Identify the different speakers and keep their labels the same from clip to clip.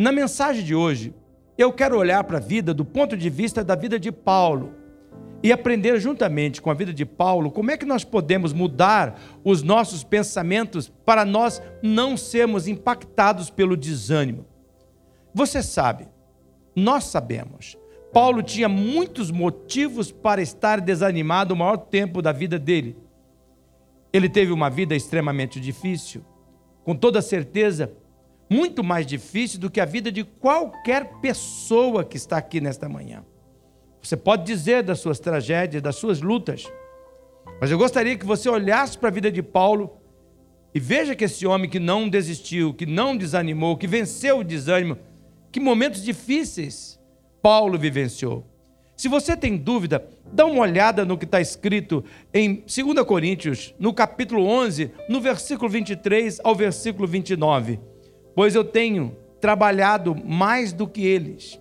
Speaker 1: Na mensagem de hoje, eu quero olhar para a vida do ponto de vista da vida de Paulo e aprender juntamente com a vida de Paulo como é que nós podemos mudar os nossos pensamentos para nós não sermos impactados pelo desânimo. Você sabe, nós sabemos, Paulo tinha muitos motivos para estar desanimado o maior tempo da vida dele. Ele teve uma vida extremamente difícil, com toda certeza, muito mais difícil do que a vida de qualquer pessoa que está aqui nesta manhã. Você pode dizer das suas tragédias, das suas lutas, mas eu gostaria que você olhasse para a vida de Paulo e veja que esse homem que não desistiu, que não desanimou, que venceu o desânimo, que momentos difíceis Paulo vivenciou. Se você tem dúvida, dá uma olhada no que está escrito em 2 Coríntios, no capítulo 11, no versículo 23 ao versículo 29. Pois eu tenho trabalhado mais do que eles,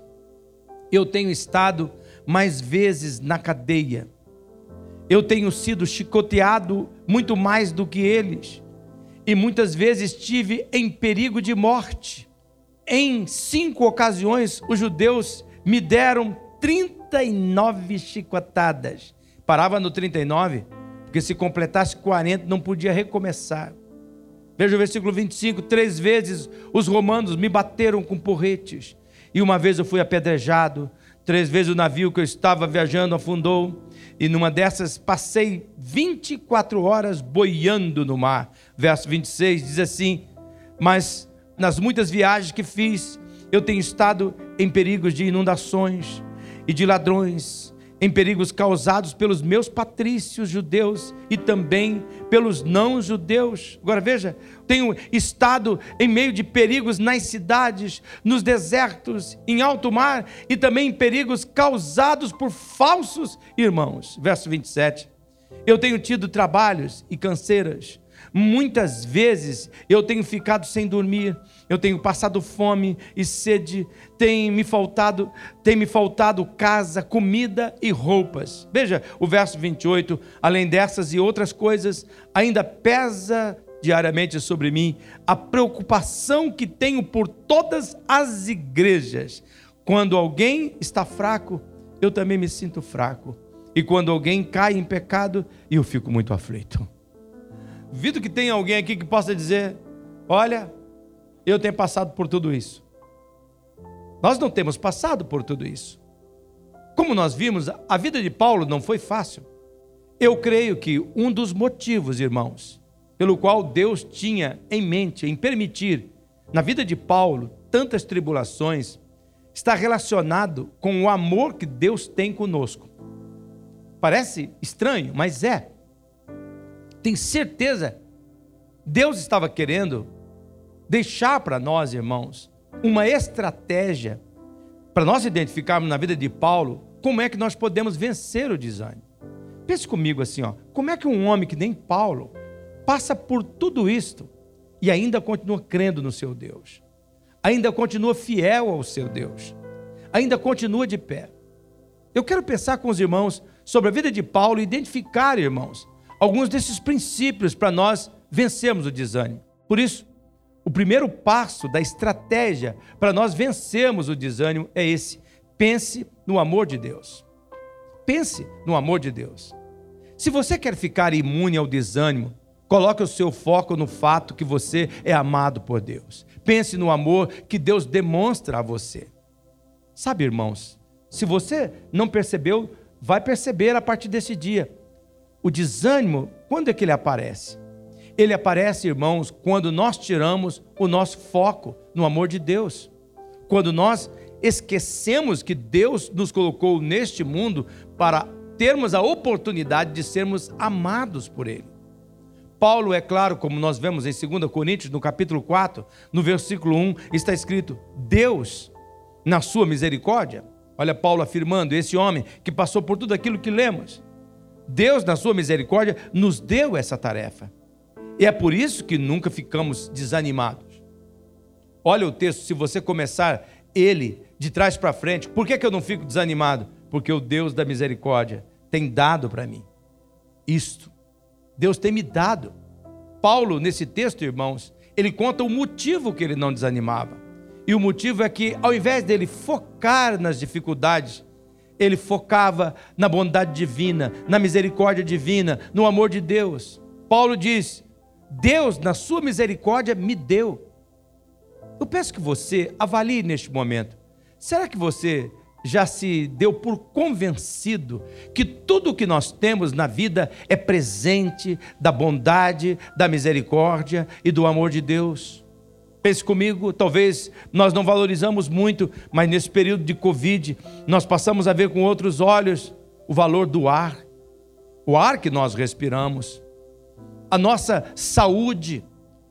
Speaker 1: eu tenho estado mais vezes na cadeia, eu tenho sido chicoteado muito mais do que eles, e muitas vezes estive em perigo de morte. Em cinco ocasiões, os judeus me deram 39 chicotadas. Parava no 39, porque se completasse 40 não podia recomeçar. Veja o versículo 25: três vezes os romanos me bateram com porretes, e uma vez eu fui apedrejado, três vezes o navio que eu estava viajando afundou, e numa dessas passei 24 horas boiando no mar. Verso 26 diz assim: Mas nas muitas viagens que fiz, eu tenho estado em perigos de inundações e de ladrões, em perigos causados pelos meus patrícios judeus e também pelos não judeus. Agora veja, tenho estado em meio de perigos nas cidades, nos desertos, em alto mar e também em perigos causados por falsos irmãos. Verso 27. Eu tenho tido trabalhos e canseiras. Muitas vezes eu tenho ficado sem dormir eu tenho passado fome e sede, tem me faltado, tem me faltado casa, comida e roupas. Veja o verso 28, além dessas e outras coisas, ainda pesa diariamente sobre mim a preocupação que tenho por todas as igrejas. Quando alguém está fraco, eu também me sinto fraco. E quando alguém cai em pecado, eu fico muito aflito. Vido que tem alguém aqui que possa dizer: Olha, eu tenho passado por tudo isso. Nós não temos passado por tudo isso. Como nós vimos, a vida de Paulo não foi fácil. Eu creio que um dos motivos, irmãos, pelo qual Deus tinha em mente em permitir na vida de Paulo tantas tribulações, está relacionado com o amor que Deus tem conosco. Parece estranho, mas é. Tem certeza. Deus estava querendo deixar para nós, irmãos, uma estratégia para nós identificarmos na vida de Paulo como é que nós podemos vencer o desânimo. Pense comigo assim, ó, como é que um homem que nem Paulo passa por tudo isto e ainda continua crendo no seu Deus, ainda continua fiel ao seu Deus, ainda continua de pé. Eu quero pensar com os irmãos sobre a vida de Paulo e identificar, irmãos, alguns desses princípios para nós vencermos o desânimo. Por isso, o primeiro passo da estratégia para nós vencermos o desânimo é esse: pense no amor de Deus. Pense no amor de Deus. Se você quer ficar imune ao desânimo, coloque o seu foco no fato que você é amado por Deus. Pense no amor que Deus demonstra a você. Sabe, irmãos, se você não percebeu, vai perceber a partir desse dia. O desânimo, quando é que ele aparece? Ele aparece, irmãos, quando nós tiramos o nosso foco no amor de Deus. Quando nós esquecemos que Deus nos colocou neste mundo para termos a oportunidade de sermos amados por Ele. Paulo, é claro, como nós vemos em 2 Coríntios, no capítulo 4, no versículo 1, está escrito: Deus, na sua misericórdia, olha Paulo afirmando, esse homem que passou por tudo aquilo que lemos, Deus, na sua misericórdia, nos deu essa tarefa. E é por isso que nunca ficamos desanimados. Olha o texto, se você começar ele de trás para frente, por que, que eu não fico desanimado? Porque o Deus da misericórdia tem dado para mim isto. Deus tem me dado. Paulo, nesse texto, irmãos, ele conta o motivo que ele não desanimava. E o motivo é que, ao invés dele focar nas dificuldades, ele focava na bondade divina, na misericórdia divina, no amor de Deus. Paulo diz: Deus, na sua misericórdia, me deu. Eu peço que você avalie neste momento. Será que você já se deu por convencido que tudo o que nós temos na vida é presente da bondade, da misericórdia e do amor de Deus? Pense comigo, talvez nós não valorizamos muito, mas nesse período de Covid, nós passamos a ver com outros olhos o valor do ar, o ar que nós respiramos, a nossa saúde,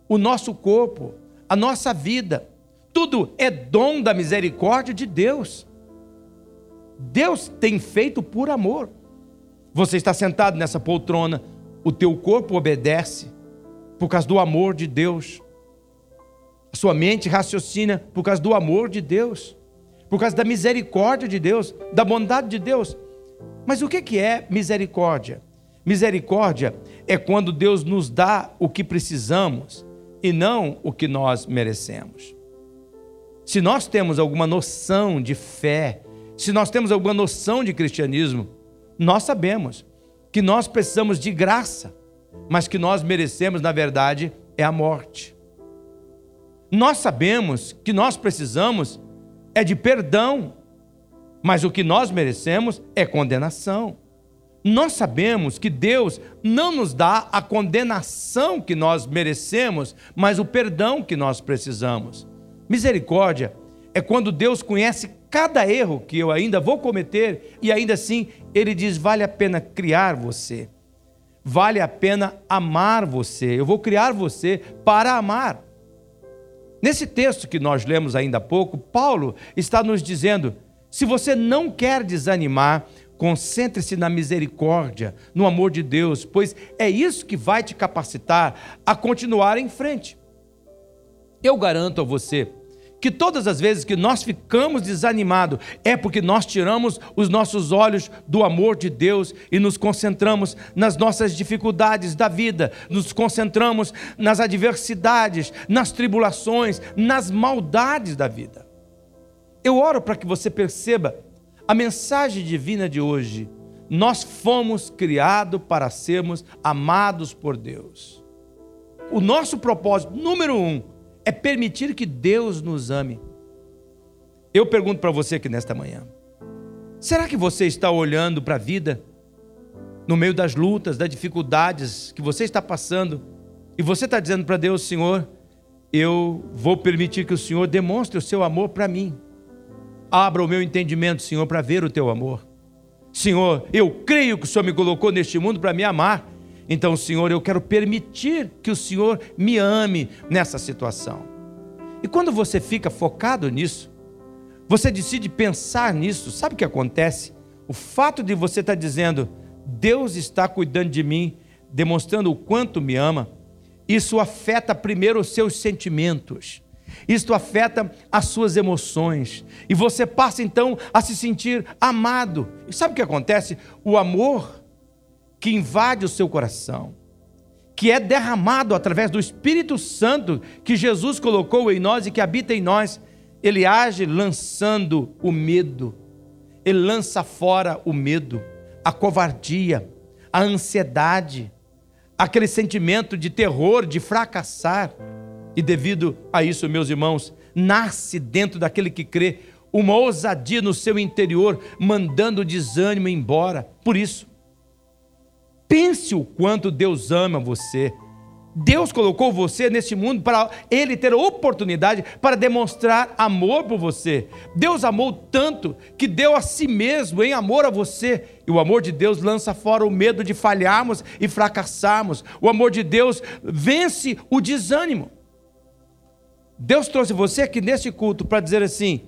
Speaker 1: o nosso corpo, a nossa vida. Tudo é dom da misericórdia de Deus. Deus tem feito por amor. Você está sentado nessa poltrona, o teu corpo obedece por causa do amor de Deus. Sua mente raciocina por causa do amor de Deus, por causa da misericórdia de Deus, da bondade de Deus. Mas o que é misericórdia? Misericórdia é quando Deus nos dá o que precisamos e não o que nós merecemos. Se nós temos alguma noção de fé, se nós temos alguma noção de cristianismo, nós sabemos que nós precisamos de graça, mas que nós merecemos, na verdade, é a morte. Nós sabemos que nós precisamos é de perdão, mas o que nós merecemos é condenação. Nós sabemos que Deus não nos dá a condenação que nós merecemos, mas o perdão que nós precisamos. Misericórdia é quando Deus conhece cada erro que eu ainda vou cometer e ainda assim ele diz: vale a pena criar você, vale a pena amar você, eu vou criar você para amar. Nesse texto que nós lemos ainda há pouco, Paulo está nos dizendo: se você não quer desanimar, concentre-se na misericórdia, no amor de Deus, pois é isso que vai te capacitar a continuar em frente. Eu garanto a você que todas as vezes que nós ficamos desanimados é porque nós tiramos os nossos olhos do amor de Deus e nos concentramos nas nossas dificuldades da vida, nos concentramos nas adversidades, nas tribulações, nas maldades da vida. Eu oro para que você perceba a mensagem divina de hoje. Nós fomos criados para sermos amados por Deus. O nosso propósito número um é permitir que Deus nos ame. Eu pergunto para você aqui nesta manhã: será que você está olhando para a vida no meio das lutas, das dificuldades que você está passando e você está dizendo para Deus, Senhor, eu vou permitir que o Senhor demonstre o seu amor para mim. Abra o meu entendimento, Senhor, para ver o teu amor. Senhor, eu creio que o Senhor me colocou neste mundo para me amar então, Senhor, eu quero permitir que o Senhor me ame nessa situação. E quando você fica focado nisso, você decide pensar nisso, sabe o que acontece? O fato de você estar dizendo, Deus está cuidando de mim, demonstrando o quanto me ama, isso afeta primeiro os seus sentimentos. Isto afeta as suas emoções. E você passa então a se sentir amado. E sabe o que acontece? O amor que invade o seu coração, que é derramado através do Espírito Santo que Jesus colocou em nós e que habita em nós, ele age lançando o medo, ele lança fora o medo, a covardia, a ansiedade, aquele sentimento de terror, de fracassar. E devido a isso, meus irmãos, nasce dentro daquele que crê uma ousadia no seu interior, mandando o desânimo embora. Por isso, Pense o quanto Deus ama você. Deus colocou você neste mundo para ele ter oportunidade para demonstrar amor por você. Deus amou tanto que deu a si mesmo em amor a você. E o amor de Deus lança fora o medo de falharmos e fracassarmos. O amor de Deus vence o desânimo. Deus trouxe você aqui neste culto para dizer assim: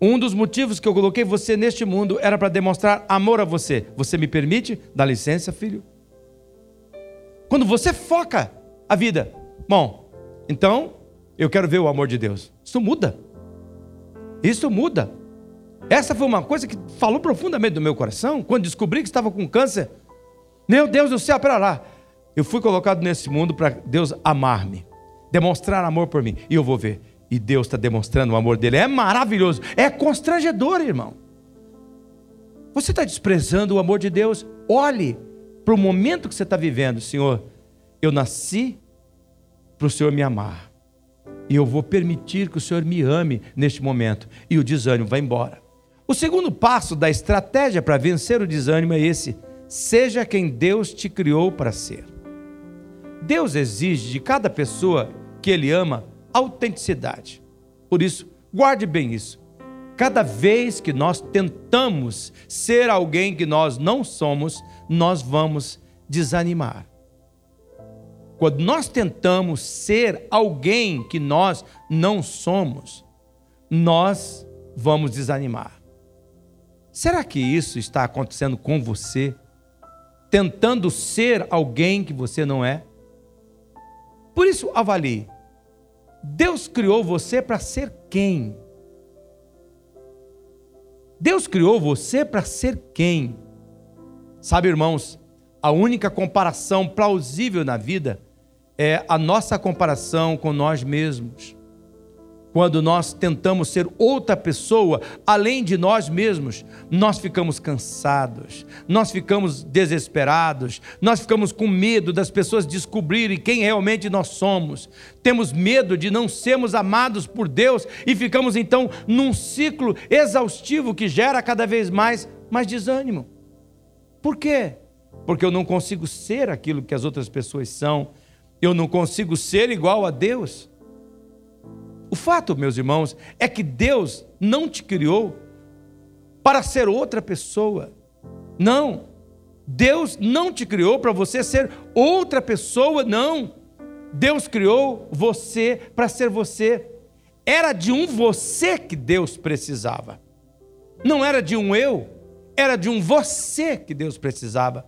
Speaker 1: um dos motivos que eu coloquei você neste mundo era para demonstrar amor a você. Você me permite? Dá licença, filho. Quando você foca a vida, bom, então eu quero ver o amor de Deus. Isso muda. Isso muda. Essa foi uma coisa que falou profundamente do meu coração quando descobri que estava com câncer. Meu Deus do céu, para lá. Eu fui colocado nesse mundo para Deus amar-me, demonstrar amor por mim. E eu vou ver e Deus está demonstrando o amor dele. É maravilhoso, é constrangedor, irmão. Você está desprezando o amor de Deus? Olhe para o momento que você está vivendo, Senhor. Eu nasci para o Senhor me amar. E eu vou permitir que o Senhor me ame neste momento. E o desânimo vai embora. O segundo passo da estratégia para vencer o desânimo é esse: seja quem Deus te criou para ser. Deus exige de cada pessoa que Ele ama autenticidade. Por isso, guarde bem isso. Cada vez que nós tentamos ser alguém que nós não somos, nós vamos desanimar. Quando nós tentamos ser alguém que nós não somos, nós vamos desanimar. Será que isso está acontecendo com você? Tentando ser alguém que você não é? Por isso, avalie. Deus criou você para ser quem? Deus criou você para ser quem? Sabe, irmãos, a única comparação plausível na vida é a nossa comparação com nós mesmos. Quando nós tentamos ser outra pessoa além de nós mesmos, nós ficamos cansados, nós ficamos desesperados, nós ficamos com medo das pessoas descobrirem quem realmente nós somos. Temos medo de não sermos amados por Deus e ficamos então num ciclo exaustivo que gera cada vez mais mais desânimo. Por quê? Porque eu não consigo ser aquilo que as outras pessoas são, eu não consigo ser igual a Deus. O fato, meus irmãos, é que Deus não te criou para ser outra pessoa. Não. Deus não te criou para você ser outra pessoa, não. Deus criou você para ser você. Era de um você que Deus precisava. Não era de um eu, era de um você que Deus precisava.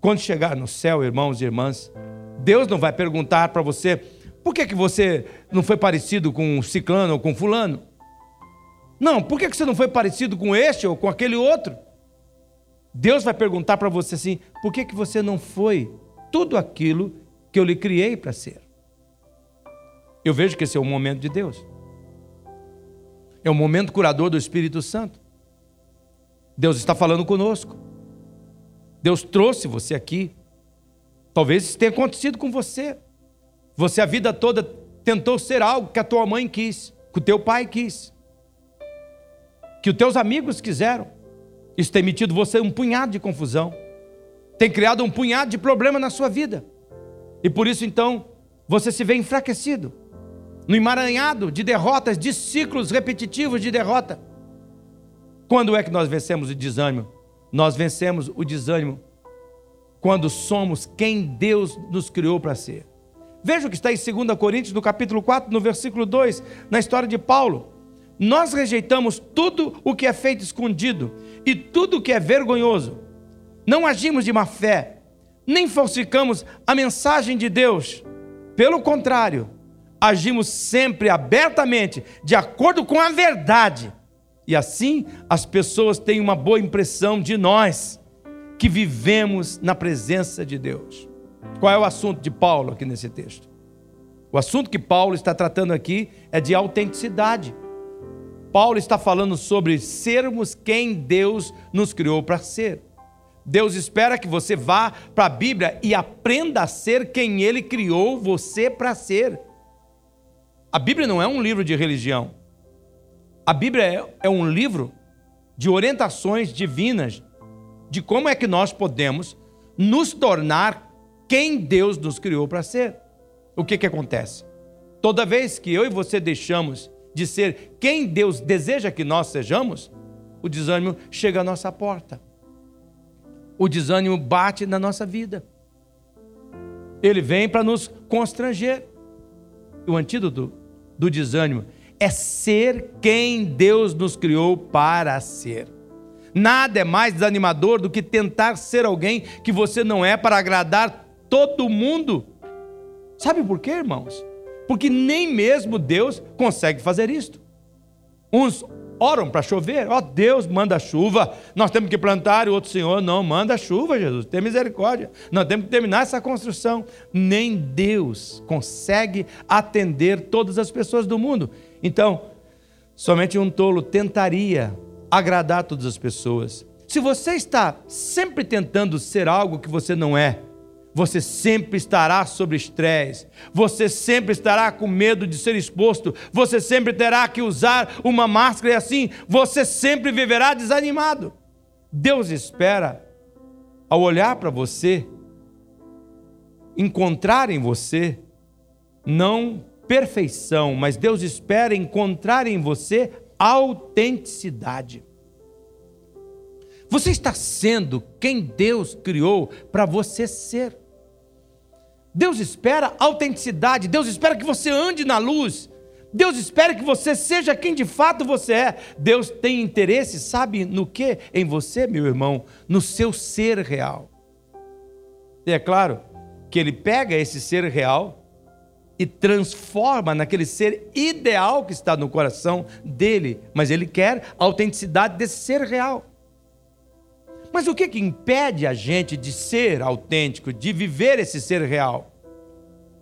Speaker 1: Quando chegar no céu, irmãos e irmãs, Deus não vai perguntar para você por que, que você não foi parecido com ciclano ou com fulano? Não, por que, que você não foi parecido com este ou com aquele outro? Deus vai perguntar para você assim: por que, que você não foi tudo aquilo que eu lhe criei para ser? Eu vejo que esse é o momento de Deus. É o momento curador do Espírito Santo. Deus está falando conosco. Deus trouxe você aqui. Talvez isso tenha acontecido com você. Você a vida toda tentou ser algo que a tua mãe quis, que o teu pai quis, que os teus amigos quiseram. Isso tem metido você um punhado de confusão, tem criado um punhado de problema na sua vida. E por isso então você se vê enfraquecido, no emaranhado de derrotas, de ciclos repetitivos de derrota. Quando é que nós vencemos o desânimo? Nós vencemos o desânimo quando somos quem Deus nos criou para ser. Veja o que está em 2 Coríntios, no capítulo 4, no versículo 2, na história de Paulo. Nós rejeitamos tudo o que é feito escondido e tudo o que é vergonhoso. Não agimos de má fé, nem falsificamos a mensagem de Deus. Pelo contrário, agimos sempre abertamente, de acordo com a verdade. E assim as pessoas têm uma boa impressão de nós, que vivemos na presença de Deus. Qual é o assunto de Paulo aqui nesse texto? O assunto que Paulo está tratando aqui é de autenticidade. Paulo está falando sobre sermos quem Deus nos criou para ser. Deus espera que você vá para a Bíblia e aprenda a ser quem Ele criou você para ser. A Bíblia não é um livro de religião. A Bíblia é, é um livro de orientações divinas de como é que nós podemos nos tornar quem Deus nos criou para ser. O que, que acontece? Toda vez que eu e você deixamos de ser quem Deus deseja que nós sejamos, o desânimo chega à nossa porta. O desânimo bate na nossa vida. Ele vem para nos constranger. O antídoto do desânimo é ser quem Deus nos criou para ser. Nada é mais desanimador do que tentar ser alguém que você não é para agradar todo mundo. Sabe por quê, irmãos? Porque nem mesmo Deus consegue fazer isto. Uns oram para chover. Ó, oh, Deus manda chuva. Nós temos que plantar e o outro Senhor não manda chuva, Jesus. Tem misericórdia. Nós temos que terminar essa construção. Nem Deus consegue atender todas as pessoas do mundo. Então, somente um tolo tentaria agradar todas as pessoas. Se você está sempre tentando ser algo que você não é, você sempre estará sob estresse, você sempre estará com medo de ser exposto, você sempre terá que usar uma máscara e assim você sempre viverá desanimado. Deus espera, ao olhar para você, encontrar em você, não perfeição, mas Deus espera encontrar em você autenticidade. Você está sendo quem Deus criou para você ser. Deus espera autenticidade, Deus espera que você ande na luz, Deus espera que você seja quem de fato você é. Deus tem interesse, sabe no que? Em você, meu irmão, no seu ser real. E é claro que Ele pega esse ser real e transforma naquele ser ideal que está no coração dele, mas Ele quer a autenticidade desse ser real. Mas o que, que impede a gente de ser autêntico, de viver esse ser real?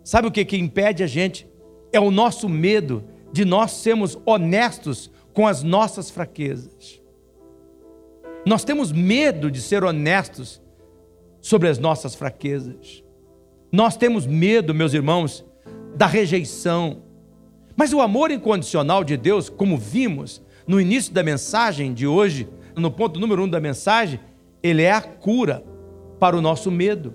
Speaker 1: Sabe o que, que impede a gente? É o nosso medo de nós sermos honestos com as nossas fraquezas. Nós temos medo de ser honestos sobre as nossas fraquezas. Nós temos medo, meus irmãos, da rejeição. Mas o amor incondicional de Deus, como vimos no início da mensagem de hoje, no ponto número um da mensagem, ele é a cura para o nosso medo.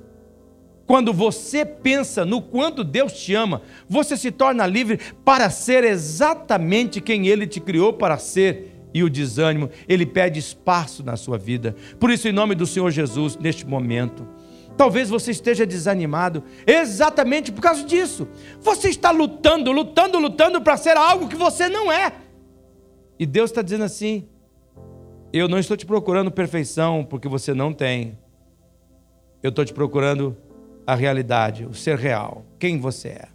Speaker 1: Quando você pensa no quanto Deus te ama, você se torna livre para ser exatamente quem Ele te criou para ser. E o desânimo, ele pede espaço na sua vida. Por isso, em nome do Senhor Jesus, neste momento, talvez você esteja desanimado exatamente por causa disso. Você está lutando, lutando, lutando para ser algo que você não é. E Deus está dizendo assim: eu não estou te procurando perfeição porque você não tem. Eu estou te procurando a realidade, o ser real, quem você é.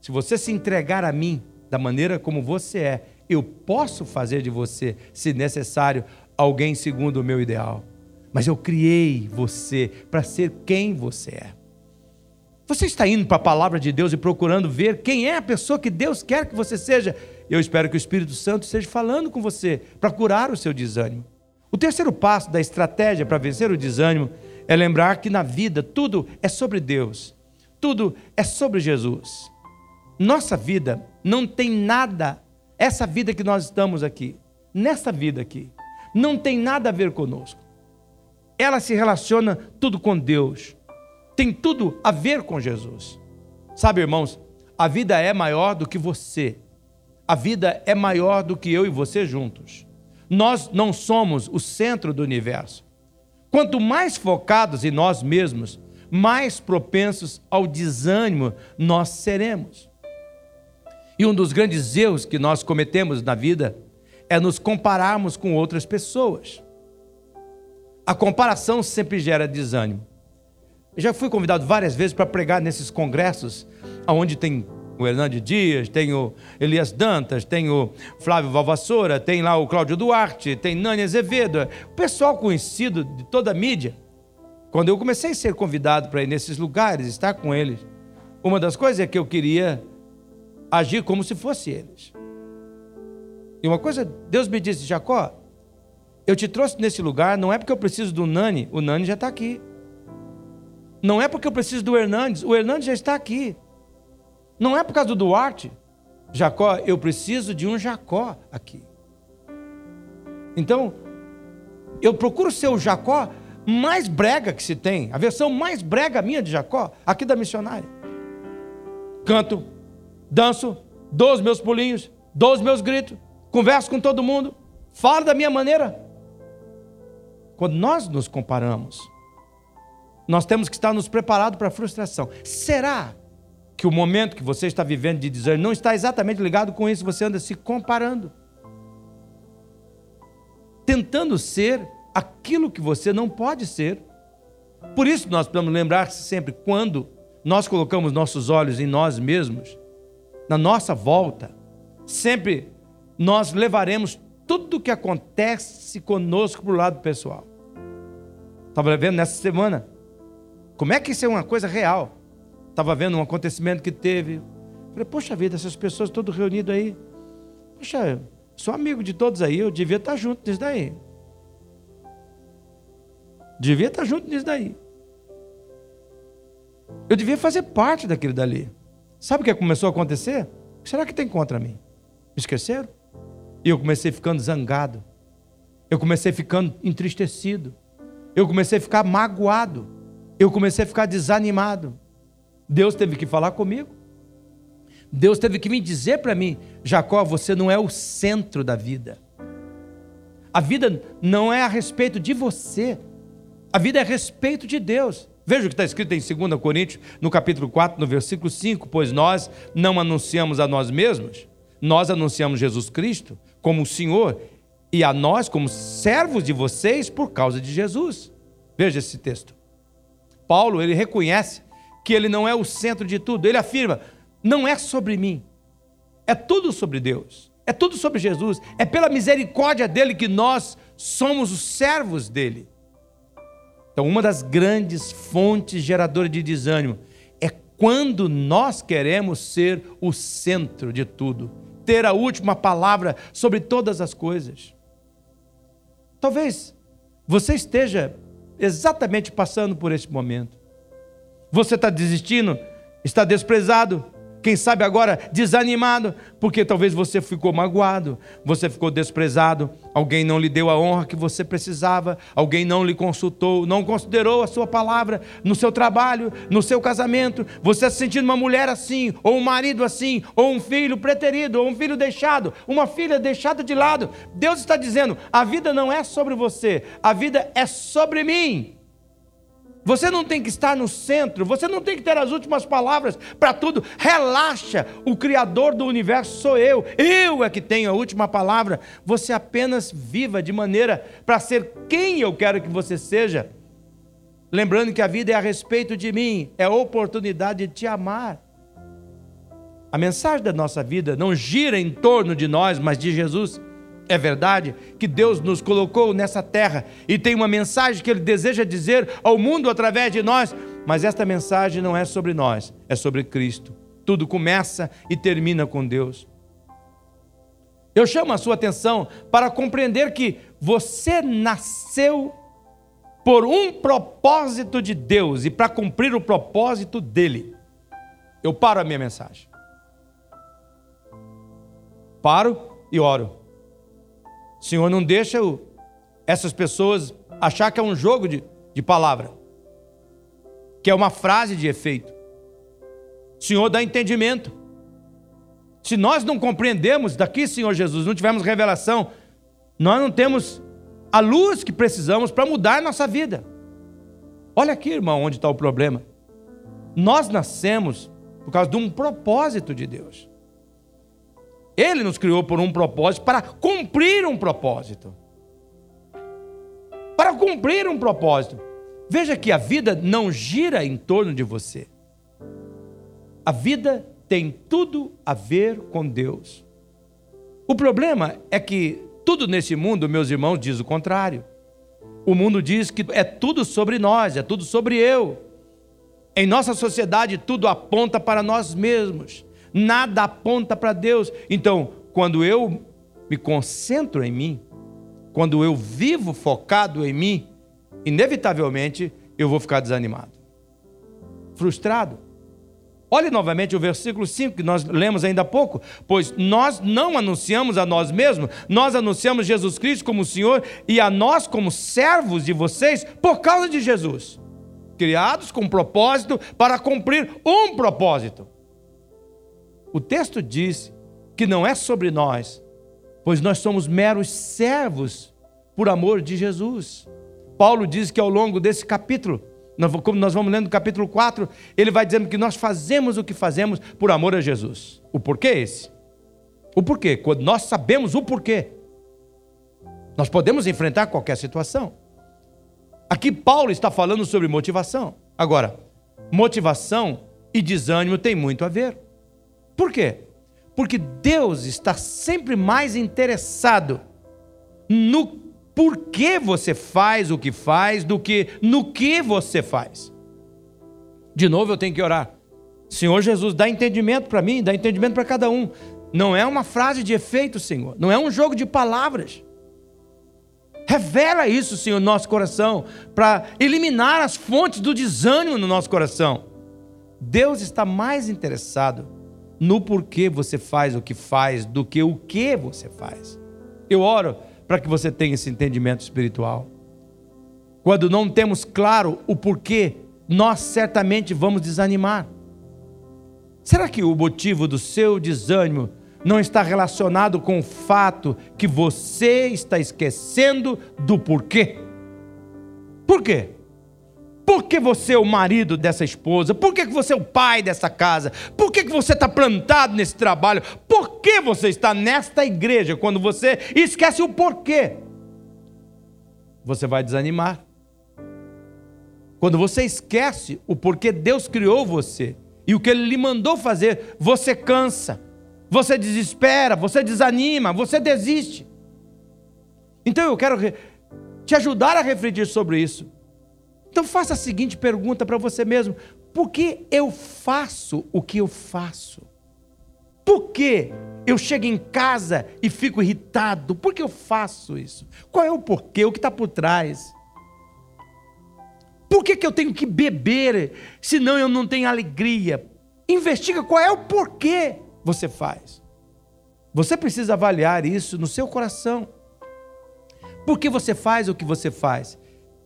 Speaker 1: Se você se entregar a mim da maneira como você é, eu posso fazer de você, se necessário, alguém segundo o meu ideal. Mas eu criei você para ser quem você é. Você está indo para a palavra de Deus e procurando ver quem é a pessoa que Deus quer que você seja. Eu espero que o Espírito Santo esteja falando com você para curar o seu desânimo. O terceiro passo da estratégia para vencer o desânimo é lembrar que na vida tudo é sobre Deus, tudo é sobre Jesus. Nossa vida não tem nada, essa vida que nós estamos aqui, nessa vida aqui, não tem nada a ver conosco. Ela se relaciona tudo com Deus tem tudo a ver com Jesus. Sabe, irmãos, a vida é maior do que você. A vida é maior do que eu e você juntos. Nós não somos o centro do universo. Quanto mais focados em nós mesmos, mais propensos ao desânimo nós seremos. E um dos grandes erros que nós cometemos na vida é nos compararmos com outras pessoas. A comparação sempre gera desânimo. Eu já fui convidado várias vezes para pregar nesses congressos, onde tem o Hernando Dias, tem o Elias Dantas, tem o Flávio Valvassoura, tem lá o Cláudio Duarte, tem Nani Azevedo, o pessoal conhecido de toda a mídia. Quando eu comecei a ser convidado para ir nesses lugares, estar com eles, uma das coisas é que eu queria agir como se fosse eles. E uma coisa, Deus me disse, Jacó, eu te trouxe nesse lugar, não é porque eu preciso do Nani, o Nani já está aqui. Não é porque eu preciso do Hernandes, o Hernandes já está aqui. Não é por causa do Duarte. Jacó, eu preciso de um Jacó aqui. Então, eu procuro ser o Jacó mais brega que se tem, a versão mais brega minha de Jacó, aqui da missionária. Canto, danço, dou os meus pulinhos, dou os meus gritos, converso com todo mundo, falo da minha maneira. Quando nós nos comparamos, nós temos que estar nos preparados para a frustração. Será que o momento que você está vivendo de desânimo não está exatamente ligado com isso? Você anda se comparando, tentando ser aquilo que você não pode ser. Por isso nós precisamos lembrar sempre quando nós colocamos nossos olhos em nós mesmos, na nossa volta, sempre nós levaremos tudo que acontece conosco pro lado pessoal. Estava vendo nessa semana. Como é que isso é uma coisa real? Estava vendo um acontecimento que teve. Falei, poxa vida, essas pessoas todas reunidas aí. Poxa, sou amigo de todos aí, eu devia estar junto nisso daí. Devia estar junto nisso daí. Eu devia fazer parte daquilo dali. Sabe o que começou a acontecer? O que será que tem contra mim? Esqueceram? E eu comecei ficando zangado. Eu comecei ficando entristecido. Eu comecei a ficar magoado. Eu comecei a ficar desanimado. Deus teve que falar comigo. Deus teve que me dizer para mim: Jacó, você não é o centro da vida. A vida não é a respeito de você. A vida é a respeito de Deus. Veja o que está escrito em 2 Coríntios, no capítulo 4, no versículo 5: Pois nós não anunciamos a nós mesmos, nós anunciamos Jesus Cristo como o Senhor e a nós como servos de vocês por causa de Jesus. Veja esse texto. Paulo, ele reconhece que ele não é o centro de tudo. Ele afirma: não é sobre mim, é tudo sobre Deus, é tudo sobre Jesus, é pela misericórdia dele que nós somos os servos dele. Então, uma das grandes fontes geradoras de desânimo é quando nós queremos ser o centro de tudo, ter a última palavra sobre todas as coisas. Talvez você esteja exatamente passando por esse momento. Você está desistindo, está desprezado, quem sabe agora desanimado, porque talvez você ficou magoado, você ficou desprezado, alguém não lhe deu a honra que você precisava, alguém não lhe consultou, não considerou a sua palavra no seu trabalho, no seu casamento, você se sentindo uma mulher assim, ou um marido assim, ou um filho preterido, ou um filho deixado, uma filha deixada de lado. Deus está dizendo: a vida não é sobre você, a vida é sobre mim. Você não tem que estar no centro, você não tem que ter as últimas palavras para tudo. Relaxa, o Criador do universo sou eu, eu é que tenho a última palavra. Você apenas viva de maneira para ser quem eu quero que você seja. Lembrando que a vida é a respeito de mim, é a oportunidade de te amar. A mensagem da nossa vida não gira em torno de nós, mas de Jesus. É verdade que Deus nos colocou nessa terra e tem uma mensagem que Ele deseja dizer ao mundo através de nós, mas esta mensagem não é sobre nós, é sobre Cristo. Tudo começa e termina com Deus. Eu chamo a sua atenção para compreender que você nasceu por um propósito de Deus e para cumprir o propósito dele. Eu paro a minha mensagem. Paro e oro. Senhor, não deixa essas pessoas achar que é um jogo de, de palavra, que é uma frase de efeito. Senhor, dá entendimento. Se nós não compreendemos daqui, Senhor Jesus, não tivermos revelação, nós não temos a luz que precisamos para mudar nossa vida. Olha aqui, irmão, onde está o problema. Nós nascemos por causa de um propósito de Deus. Ele nos criou por um propósito, para cumprir um propósito. Para cumprir um propósito. Veja que a vida não gira em torno de você. A vida tem tudo a ver com Deus. O problema é que tudo nesse mundo, meus irmãos, diz o contrário. O mundo diz que é tudo sobre nós, é tudo sobre eu. Em nossa sociedade, tudo aponta para nós mesmos nada aponta para Deus. Então, quando eu me concentro em mim, quando eu vivo focado em mim, inevitavelmente eu vou ficar desanimado, frustrado. Olhe novamente o versículo 5 que nós lemos ainda há pouco. Pois nós não anunciamos a nós mesmos, nós anunciamos Jesus Cristo como Senhor e a nós como servos de vocês por causa de Jesus. Criados com propósito para cumprir um propósito. O texto diz que não é sobre nós, pois nós somos meros servos por amor de Jesus. Paulo diz que ao longo desse capítulo, como nós vamos lendo no capítulo 4, ele vai dizendo que nós fazemos o que fazemos por amor a Jesus. O porquê é esse? O porquê? Quando nós sabemos o porquê, nós podemos enfrentar qualquer situação. Aqui Paulo está falando sobre motivação. Agora, motivação e desânimo têm muito a ver. Por quê? Porque Deus está sempre mais interessado no porquê você faz o que faz do que no que você faz. De novo eu tenho que orar. Senhor Jesus, dá entendimento para mim, dá entendimento para cada um. Não é uma frase de efeito, Senhor. Não é um jogo de palavras. Revela isso, Senhor, no nosso coração, para eliminar as fontes do desânimo no nosso coração. Deus está mais interessado no porquê você faz o que faz do que o que você faz. Eu oro para que você tenha esse entendimento espiritual. Quando não temos claro o porquê, nós certamente vamos desanimar. Será que o motivo do seu desânimo não está relacionado com o fato que você está esquecendo do porquê. Por quê? Por que você é o marido dessa esposa? Por que você é o pai dessa casa? Por que você está plantado nesse trabalho? Por que você está nesta igreja quando você esquece o porquê? Você vai desanimar. Quando você esquece o porquê Deus criou você e o que Ele lhe mandou fazer, você cansa você desespera, você desanima, você desiste. Então eu quero te ajudar a refletir sobre isso. Então faça a seguinte pergunta para você mesmo: por que eu faço o que eu faço? Por que eu chego em casa e fico irritado? Por que eu faço isso? Qual é o porquê? O que está por trás? Por que, que eu tenho que beber, senão eu não tenho alegria? Investiga qual é o porquê você faz. Você precisa avaliar isso no seu coração. Por que você faz o que você faz?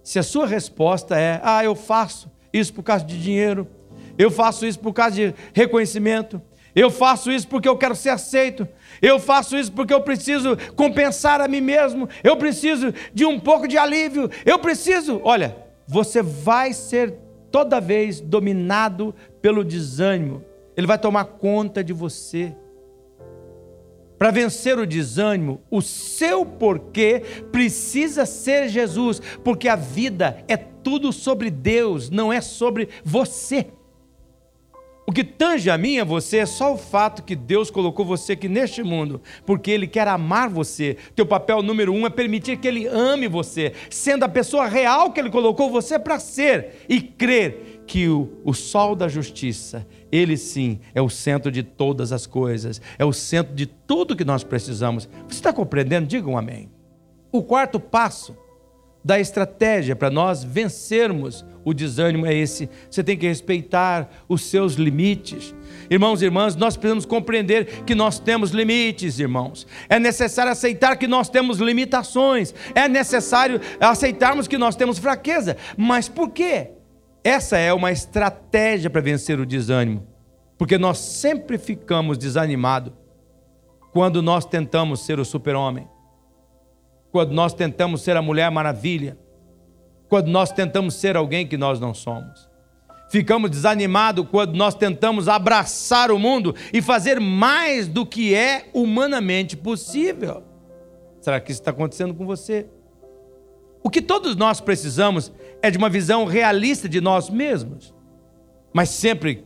Speaker 1: Se a sua resposta é: ah, eu faço isso por causa de dinheiro, eu faço isso por causa de reconhecimento, eu faço isso porque eu quero ser aceito, eu faço isso porque eu preciso compensar a mim mesmo, eu preciso de um pouco de alívio, eu preciso. Olha, você vai ser toda vez dominado pelo desânimo, ele vai tomar conta de você. Para vencer o desânimo, o seu porquê precisa ser Jesus, porque a vida é tudo sobre Deus, não é sobre você. O que tange a mim a você é só o fato que Deus colocou você aqui neste mundo, porque Ele quer amar você. Teu papel número um é permitir que Ele ame você, sendo a pessoa real que Ele colocou você para ser, e crer que o, o sol da justiça, ele sim é o centro de todas as coisas, é o centro de tudo que nós precisamos. Você está compreendendo? Diga um amém. O quarto passo da estratégia para nós vencermos o desânimo é esse: você tem que respeitar os seus limites. Irmãos e irmãs, nós precisamos compreender que nós temos limites, irmãos. É necessário aceitar que nós temos limitações. É necessário aceitarmos que nós temos fraqueza. Mas por quê? Essa é uma estratégia para vencer o desânimo, porque nós sempre ficamos desanimados quando nós tentamos ser o super-homem, quando nós tentamos ser a mulher maravilha, quando nós tentamos ser alguém que nós não somos. Ficamos desanimados quando nós tentamos abraçar o mundo e fazer mais do que é humanamente possível. Será que isso está acontecendo com você? O que todos nós precisamos é de uma visão realista de nós mesmos. Mas sempre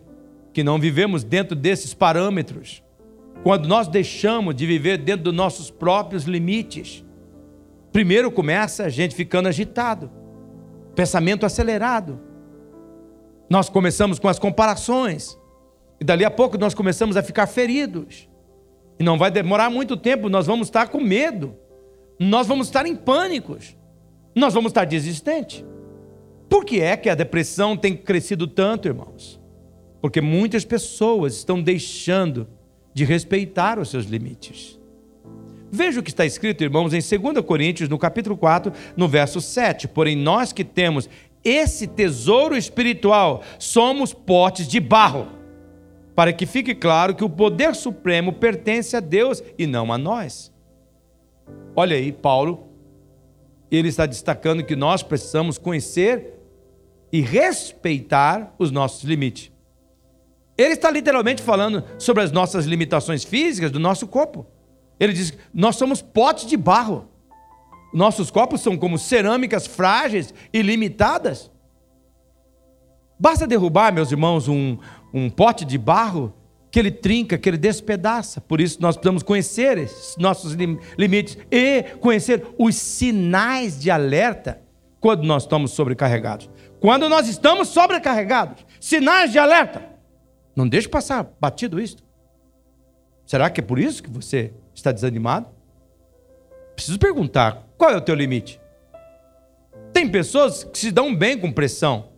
Speaker 1: que não vivemos dentro desses parâmetros, quando nós deixamos de viver dentro dos nossos próprios limites, primeiro começa a gente ficando agitado, pensamento acelerado. Nós começamos com as comparações, e dali a pouco nós começamos a ficar feridos. E não vai demorar muito tempo, nós vamos estar com medo, nós vamos estar em pânicos nós vamos estar desistentes. Por que é que a depressão tem crescido tanto, irmãos? Porque muitas pessoas estão deixando de respeitar os seus limites. Veja o que está escrito, irmãos, em 2 Coríntios, no capítulo 4, no verso 7. Porém, nós que temos esse tesouro espiritual, somos potes de barro, para que fique claro que o poder supremo pertence a Deus e não a nós. Olha aí, Paulo ele está destacando que nós precisamos conhecer e respeitar os nossos limites. Ele está literalmente falando sobre as nossas limitações físicas do nosso corpo. Ele diz: nós somos potes de barro. Nossos corpos são como cerâmicas frágeis e limitadas. Basta derrubar, meus irmãos, um, um pote de barro que ele trinca, que ele despedaça. Por isso nós precisamos conhecer esses nossos limites e conhecer os sinais de alerta quando nós estamos sobrecarregados. Quando nós estamos sobrecarregados, sinais de alerta. Não deixe passar batido isso. Será que é por isso que você está desanimado? Preciso perguntar: qual é o teu limite? Tem pessoas que se dão bem com pressão,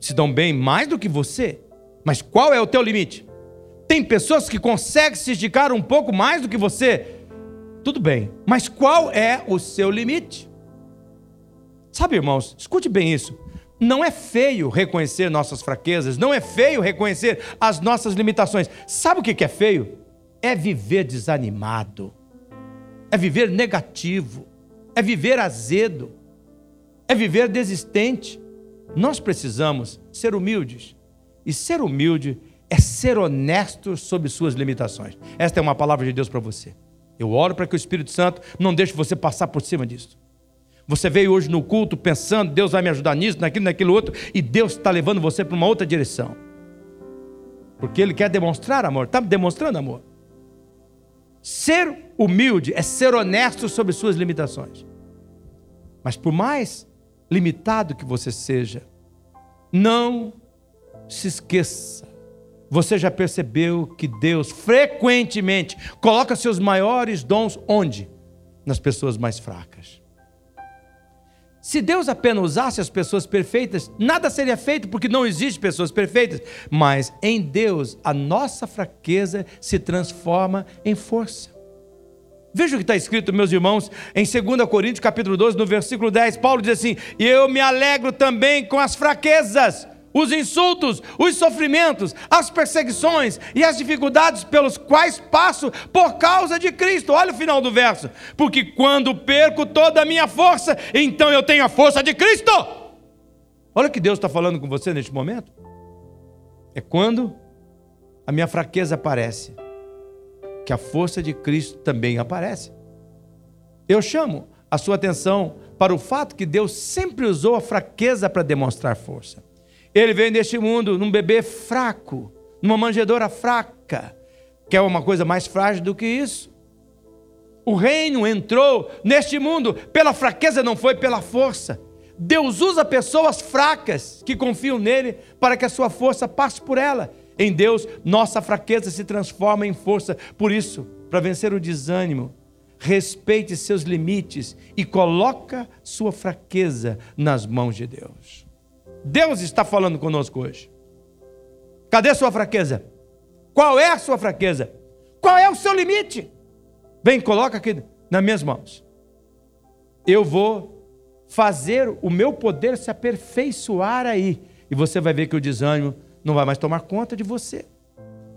Speaker 1: se dão bem mais do que você, mas qual é o teu limite? Tem pessoas que conseguem se esticar um pouco mais do que você. Tudo bem, mas qual é o seu limite? Sabe, irmãos, escute bem isso. Não é feio reconhecer nossas fraquezas, não é feio reconhecer as nossas limitações. Sabe o que é feio? É viver desanimado, é viver negativo, é viver azedo, é viver desistente. Nós precisamos ser humildes. E ser humilde é ser honesto sobre suas limitações. Esta é uma palavra de Deus para você. Eu oro para que o Espírito Santo não deixe você passar por cima disso. Você veio hoje no culto pensando, Deus vai me ajudar nisso, naquilo, naquilo outro, e Deus está levando você para uma outra direção. Porque Ele quer demonstrar amor, está demonstrando amor. Ser humilde é ser honesto sobre suas limitações. Mas por mais limitado que você seja, não se esqueça você já percebeu que Deus frequentemente coloca seus maiores dons onde? Nas pessoas mais fracas. Se Deus apenas usasse as pessoas perfeitas, nada seria feito porque não existe pessoas perfeitas. Mas em Deus, a nossa fraqueza se transforma em força. Veja o que está escrito, meus irmãos, em 2 Coríntios capítulo 12, no versículo 10, Paulo diz assim: E eu me alegro também com as fraquezas os insultos, os sofrimentos, as perseguições e as dificuldades pelos quais passo por causa de Cristo. Olha o final do verso. Porque quando perco toda a minha força, então eu tenho a força de Cristo. Olha o que Deus está falando com você neste momento. É quando a minha fraqueza aparece, que a força de Cristo também aparece. Eu chamo a sua atenção para o fato que Deus sempre usou a fraqueza para demonstrar força. Ele veio neste mundo num bebê fraco, numa manjedoura fraca, que é uma coisa mais frágil do que isso. O reino entrou neste mundo pela fraqueza, não foi pela força. Deus usa pessoas fracas que confiam nele para que a sua força passe por ela. Em Deus, nossa fraqueza se transforma em força. Por isso, para vencer o desânimo, respeite seus limites e coloca sua fraqueza nas mãos de Deus. Deus está falando conosco hoje. Cadê sua fraqueza? Qual é a sua fraqueza? Qual é o seu limite? Vem, coloca aqui nas minhas mãos. Eu vou fazer o meu poder se aperfeiçoar aí. E você vai ver que o desânimo não vai mais tomar conta de você.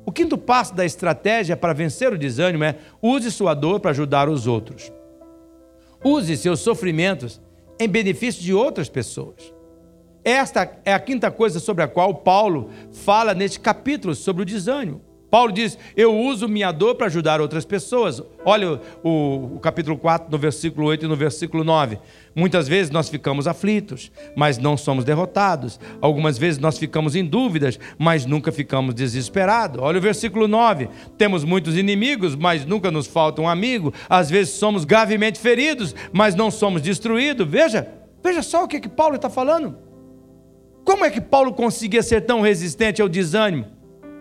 Speaker 1: O quinto passo da estratégia para vencer o desânimo é use sua dor para ajudar os outros. Use seus sofrimentos em benefício de outras pessoas. Esta é a quinta coisa sobre a qual Paulo fala neste capítulo sobre o desânimo. Paulo diz: Eu uso minha dor para ajudar outras pessoas. Olha o, o, capítulo 4, no versículo 8 e no versículo 9. Muitas vezes nós ficamos aflitos, mas não somos derrotados. Algumas vezes nós ficamos em dúvidas, mas nunca ficamos desesperados. Olha o versículo 9. Temos muitos inimigos, mas nunca nos falta um amigo. Às vezes somos gravemente feridos, mas não somos destruídos. Veja, veja só o que, que Paulo está falando. Como é que Paulo conseguia ser tão resistente ao desânimo?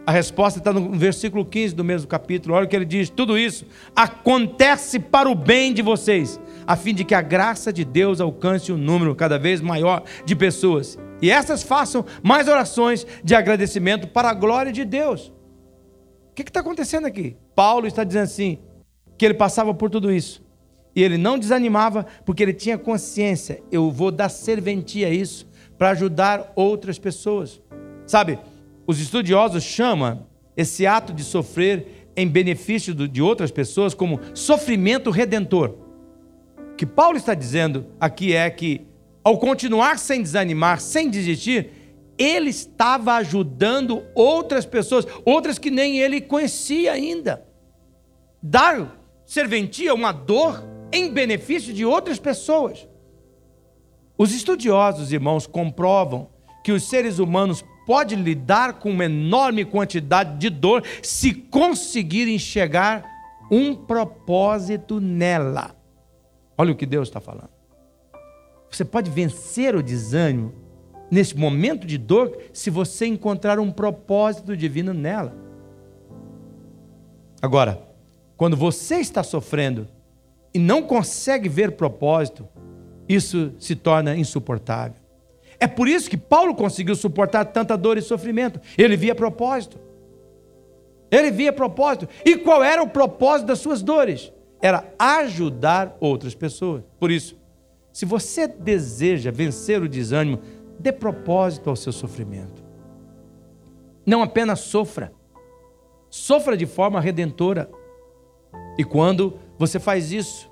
Speaker 1: A resposta está no versículo 15 do mesmo capítulo. Olha o que ele diz: tudo isso acontece para o bem de vocês, a fim de que a graça de Deus alcance um número cada vez maior de pessoas. E essas façam mais orações de agradecimento para a glória de Deus. O que está acontecendo aqui? Paulo está dizendo assim: que ele passava por tudo isso. E ele não desanimava, porque ele tinha consciência: eu vou dar serventia a isso para ajudar outras pessoas. Sabe, os estudiosos chamam esse ato de sofrer em benefício de outras pessoas como sofrimento redentor. O que Paulo está dizendo aqui é que, ao continuar sem desanimar, sem desistir, ele estava ajudando outras pessoas, outras que nem ele conhecia ainda. Dar serventia, uma dor, em benefício de outras pessoas. Os estudiosos, irmãos, comprovam que os seres humanos pode lidar com uma enorme quantidade de dor se conseguir enxergar um propósito nela. Olha o que Deus está falando. Você pode vencer o desânimo nesse momento de dor se você encontrar um propósito divino nela. Agora, quando você está sofrendo e não consegue ver propósito, isso se torna insuportável. É por isso que Paulo conseguiu suportar tanta dor e sofrimento. Ele via propósito. Ele via propósito. E qual era o propósito das suas dores? Era ajudar outras pessoas. Por isso, se você deseja vencer o desânimo, dê propósito ao seu sofrimento. Não apenas sofra, sofra de forma redentora. E quando você faz isso,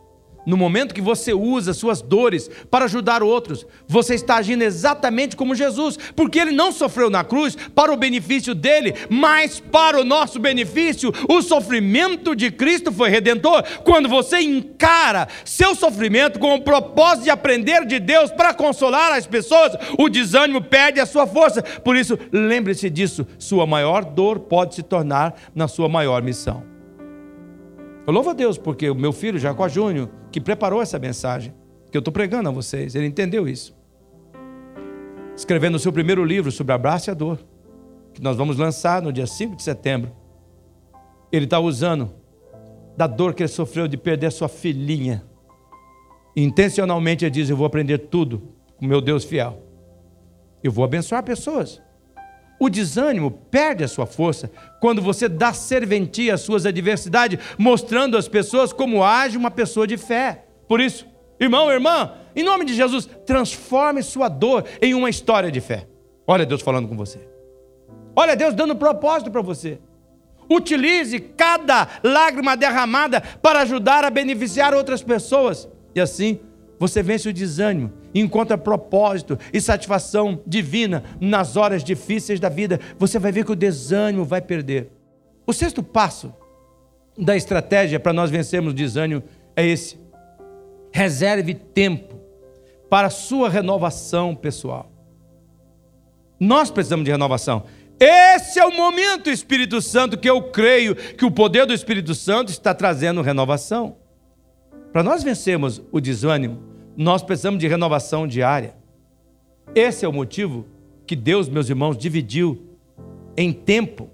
Speaker 1: no momento que você usa suas dores para ajudar outros, você está agindo exatamente como Jesus, porque ele não sofreu na cruz para o benefício dele, mas para o nosso benefício. O sofrimento de Cristo foi redentor. Quando você encara seu sofrimento com o propósito de aprender de Deus para consolar as pessoas, o desânimo perde a sua força. Por isso, lembre-se disso: sua maior dor pode se tornar na sua maior missão. Eu louvo a Deus porque o meu filho, Jacó Júnior, que preparou essa mensagem, que eu estou pregando a vocês, ele entendeu isso. Escrevendo o seu primeiro livro sobre abraço e a dor, que nós vamos lançar no dia 5 de setembro. Ele está usando da dor que ele sofreu de perder sua filhinha. Intencionalmente ele diz: Eu vou aprender tudo com meu Deus fiel. Eu vou abençoar pessoas. O desânimo perde a sua força quando você dá serventia às suas adversidades, mostrando às pessoas como age uma pessoa de fé. Por isso, irmão, irmã, em nome de Jesus, transforme sua dor em uma história de fé. Olha Deus falando com você. Olha Deus dando propósito para você. Utilize cada lágrima derramada para ajudar a beneficiar outras pessoas. E assim, você vence o desânimo encontra propósito e satisfação divina nas horas difíceis da vida, você vai ver que o desânimo vai perder. O sexto passo da estratégia para nós vencermos o desânimo é esse: reserve tempo para a sua renovação pessoal. Nós precisamos de renovação. Esse é o momento, Espírito Santo, que eu creio que o poder do Espírito Santo está trazendo renovação. Para nós vencermos o desânimo, nós precisamos de renovação diária. Esse é o motivo que Deus, meus irmãos, dividiu em tempo.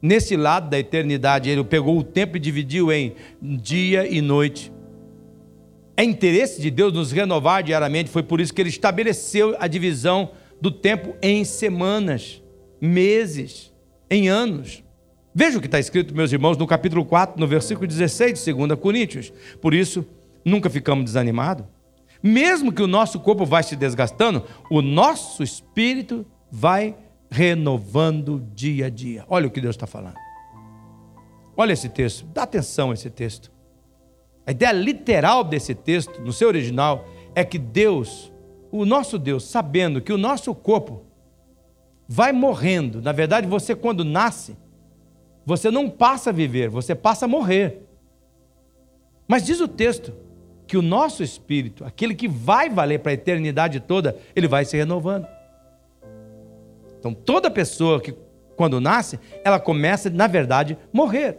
Speaker 1: Nesse lado da eternidade, Ele pegou o tempo e dividiu em dia e noite. É interesse de Deus nos renovar diariamente, foi por isso que Ele estabeleceu a divisão do tempo em semanas, meses, em anos. Veja o que está escrito, meus irmãos, no capítulo 4, no versículo 16 de 2 Coríntios. Por isso, nunca ficamos desanimados mesmo que o nosso corpo vai se desgastando, o nosso espírito vai renovando dia a dia. Olha o que Deus está falando. Olha esse texto, dá atenção a esse texto. A ideia literal desse texto, no seu original, é que Deus, o nosso Deus, sabendo que o nosso corpo vai morrendo, na verdade, você quando nasce, você não passa a viver, você passa a morrer. Mas diz o texto que o nosso espírito, aquele que vai valer para a eternidade toda, ele vai se renovando. Então, toda pessoa que, quando nasce, ela começa, na verdade, morrer.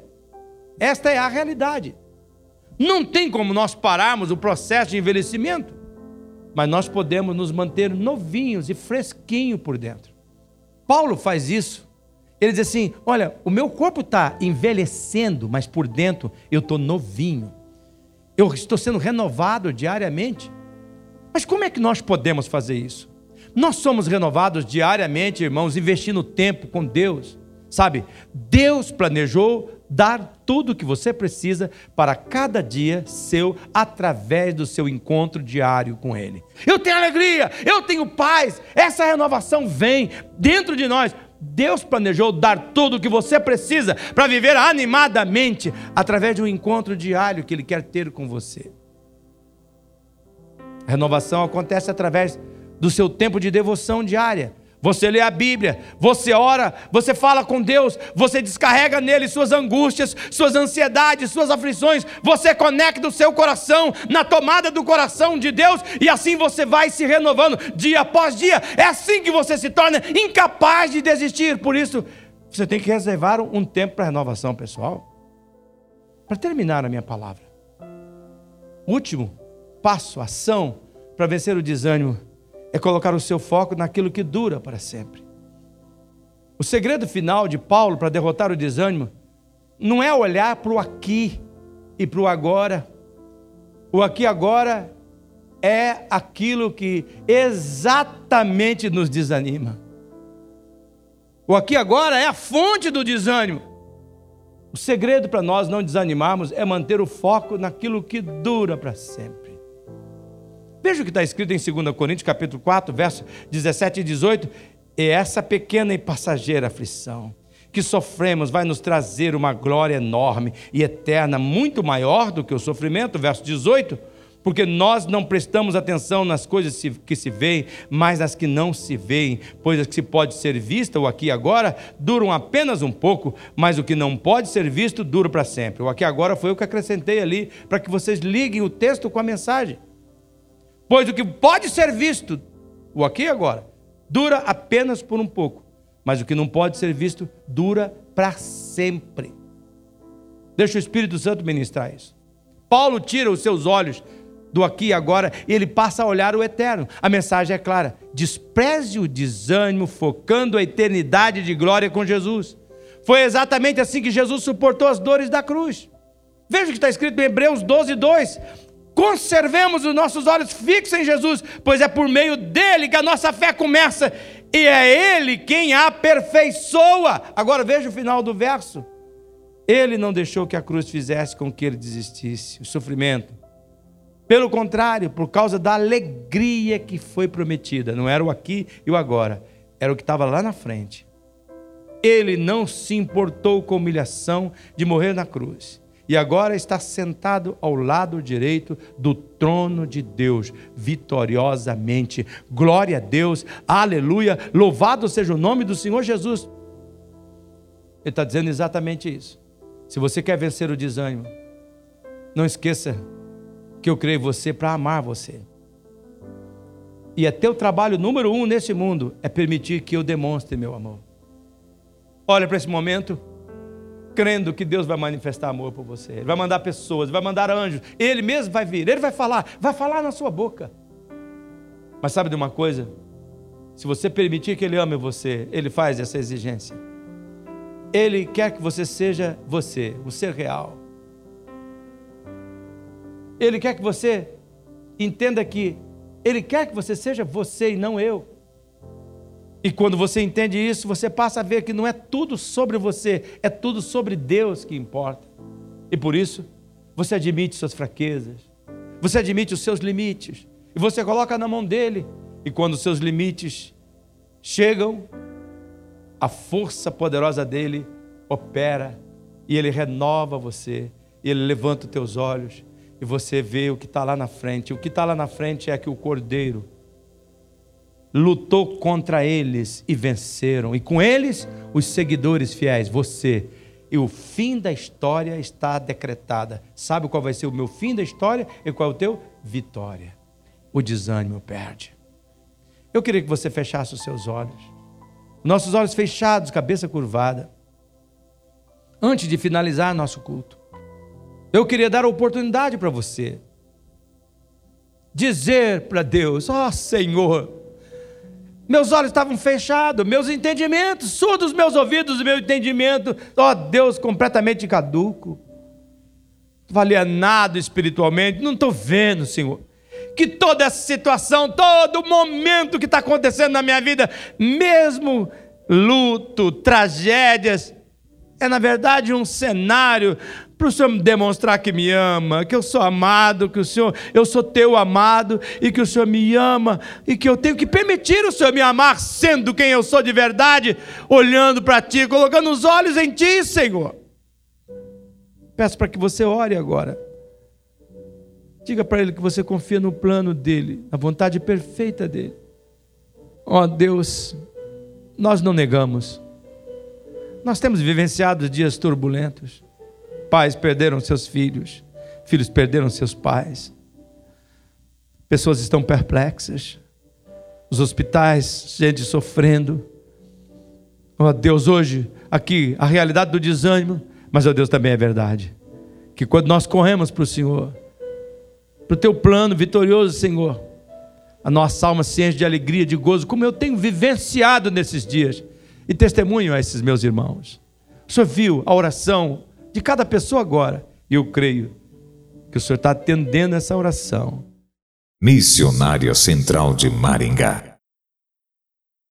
Speaker 1: Esta é a realidade. Não tem como nós pararmos o processo de envelhecimento, mas nós podemos nos manter novinhos e fresquinhos por dentro. Paulo faz isso. Ele diz assim: Olha, o meu corpo está envelhecendo, mas por dentro eu estou novinho. Eu estou sendo renovado diariamente. Mas como é que nós podemos fazer isso? Nós somos renovados diariamente, irmãos, investindo tempo com Deus. Sabe, Deus planejou dar tudo o que você precisa para cada dia seu através do seu encontro diário com Ele. Eu tenho alegria, eu tenho paz, essa renovação vem dentro de nós Deus planejou dar tudo o que você precisa para viver animadamente através de um encontro diário que Ele quer ter com você. A renovação acontece através do seu tempo de devoção diária. Você lê a Bíblia, você ora, você fala com Deus, você descarrega nele suas angústias, suas ansiedades, suas aflições, você conecta o seu coração na tomada do coração de Deus e assim você vai se renovando dia após dia. É assim que você se torna incapaz de desistir. Por isso, você tem que reservar um tempo para renovação pessoal. Para terminar a minha palavra, último passo, ação para vencer o desânimo é colocar o seu foco naquilo que dura para sempre. O segredo final de Paulo para derrotar o desânimo não é olhar para o aqui e para o agora. O aqui e agora é aquilo que exatamente nos desanima. O aqui e agora é a fonte do desânimo. O segredo para nós não desanimarmos é manter o foco naquilo que dura para sempre. Veja o que está escrito em 2 Coríntios, capítulo 4, versos 17 e 18. E essa pequena e passageira aflição que sofremos vai nos trazer uma glória enorme e eterna, muito maior do que o sofrimento. Verso 18. Porque nós não prestamos atenção nas coisas que se veem, mas nas que não se veem, pois as que pode ser vista, o aqui e agora, duram apenas um pouco, mas o que não pode ser visto dura para sempre. O aqui e agora foi o que acrescentei ali, para que vocês liguem o texto com a mensagem. Pois o que pode ser visto, o aqui e agora, dura apenas por um pouco, mas o que não pode ser visto dura para sempre. Deixa o Espírito Santo ministrar isso. Paulo tira os seus olhos do aqui e agora e ele passa a olhar o eterno. A mensagem é clara: despreze o desânimo, focando a eternidade de glória com Jesus. Foi exatamente assim que Jesus suportou as dores da cruz. Veja o que está escrito em Hebreus 12, 2 conservemos os nossos olhos fixos em Jesus, pois é por meio dele que a nossa fé começa e é ele quem a aperfeiçoa. Agora veja o final do verso. Ele não deixou que a cruz fizesse com que ele desistisse, o sofrimento. Pelo contrário, por causa da alegria que foi prometida, não era o aqui e o agora, era o que estava lá na frente. Ele não se importou com a humilhação de morrer na cruz e agora está sentado ao lado direito do trono de Deus, vitoriosamente. Glória a Deus, aleluia, louvado seja o nome do Senhor Jesus. Ele está dizendo exatamente isso. Se você quer vencer o desânimo, não esqueça que eu criei você para amar você. E é teu trabalho número um nesse mundo é permitir que eu demonstre meu amor. Olha para esse momento crendo que Deus vai manifestar amor por você. Ele vai mandar pessoas, vai mandar anjos. Ele mesmo vai vir, ele vai falar, vai falar na sua boca. Mas sabe de uma coisa? Se você permitir que ele ame você, ele faz essa exigência. Ele quer que você seja você, o ser real. Ele quer que você entenda que ele quer que você seja você e não eu. E quando você entende isso, você passa a ver que não é tudo sobre você, é tudo sobre Deus que importa. E por isso, você admite suas fraquezas, você admite os seus limites, e você coloca na mão dele. E quando seus limites chegam, a força poderosa dele opera e ele renova você, ele levanta os teus olhos e você vê o que está lá na frente. O que está lá na frente é que o cordeiro lutou contra eles e venceram. E com eles, os seguidores fiéis, você. E o fim da história está decretada. Sabe qual vai ser o meu fim da história e qual é o teu? Vitória. O desânimo perde. Eu queria que você fechasse os seus olhos. Nossos olhos fechados, cabeça curvada. Antes de finalizar nosso culto, eu queria dar a oportunidade para você dizer para Deus: Ó oh, Senhor, meus olhos estavam fechados, meus entendimentos, surdos meus ouvidos, meu entendimento, ó oh, Deus, completamente caduco, alienado espiritualmente, não estou vendo, Senhor. Que toda essa situação, todo momento que está acontecendo na minha vida, mesmo luto, tragédias, é na verdade um cenário para o Senhor me demonstrar que me ama, que eu sou amado, que o Senhor, eu sou teu amado e que o Senhor me ama e que eu tenho que permitir o Senhor me amar sendo quem eu sou de verdade, olhando para ti, colocando os olhos em ti, Senhor. Peço para que você ore agora. Diga para ele que você confia no plano dele, na vontade perfeita dele. Ó oh, Deus, nós não negamos. Nós temos vivenciado dias turbulentos. Pais perderam seus filhos, filhos perderam seus pais. Pessoas estão perplexas. Os hospitais, gente sofrendo. Oh Deus, hoje, aqui, a realidade do desânimo, mas, ó oh Deus, também é verdade. Que quando nós corremos para o Senhor, para o teu plano vitorioso, Senhor, a nossa alma se enche de alegria, de gozo, como eu tenho vivenciado nesses dias. E testemunho a esses meus irmãos. O Senhor viu a oração de cada pessoa agora. E eu creio que o Senhor está atendendo essa oração.
Speaker 2: Missionária Central de Maringá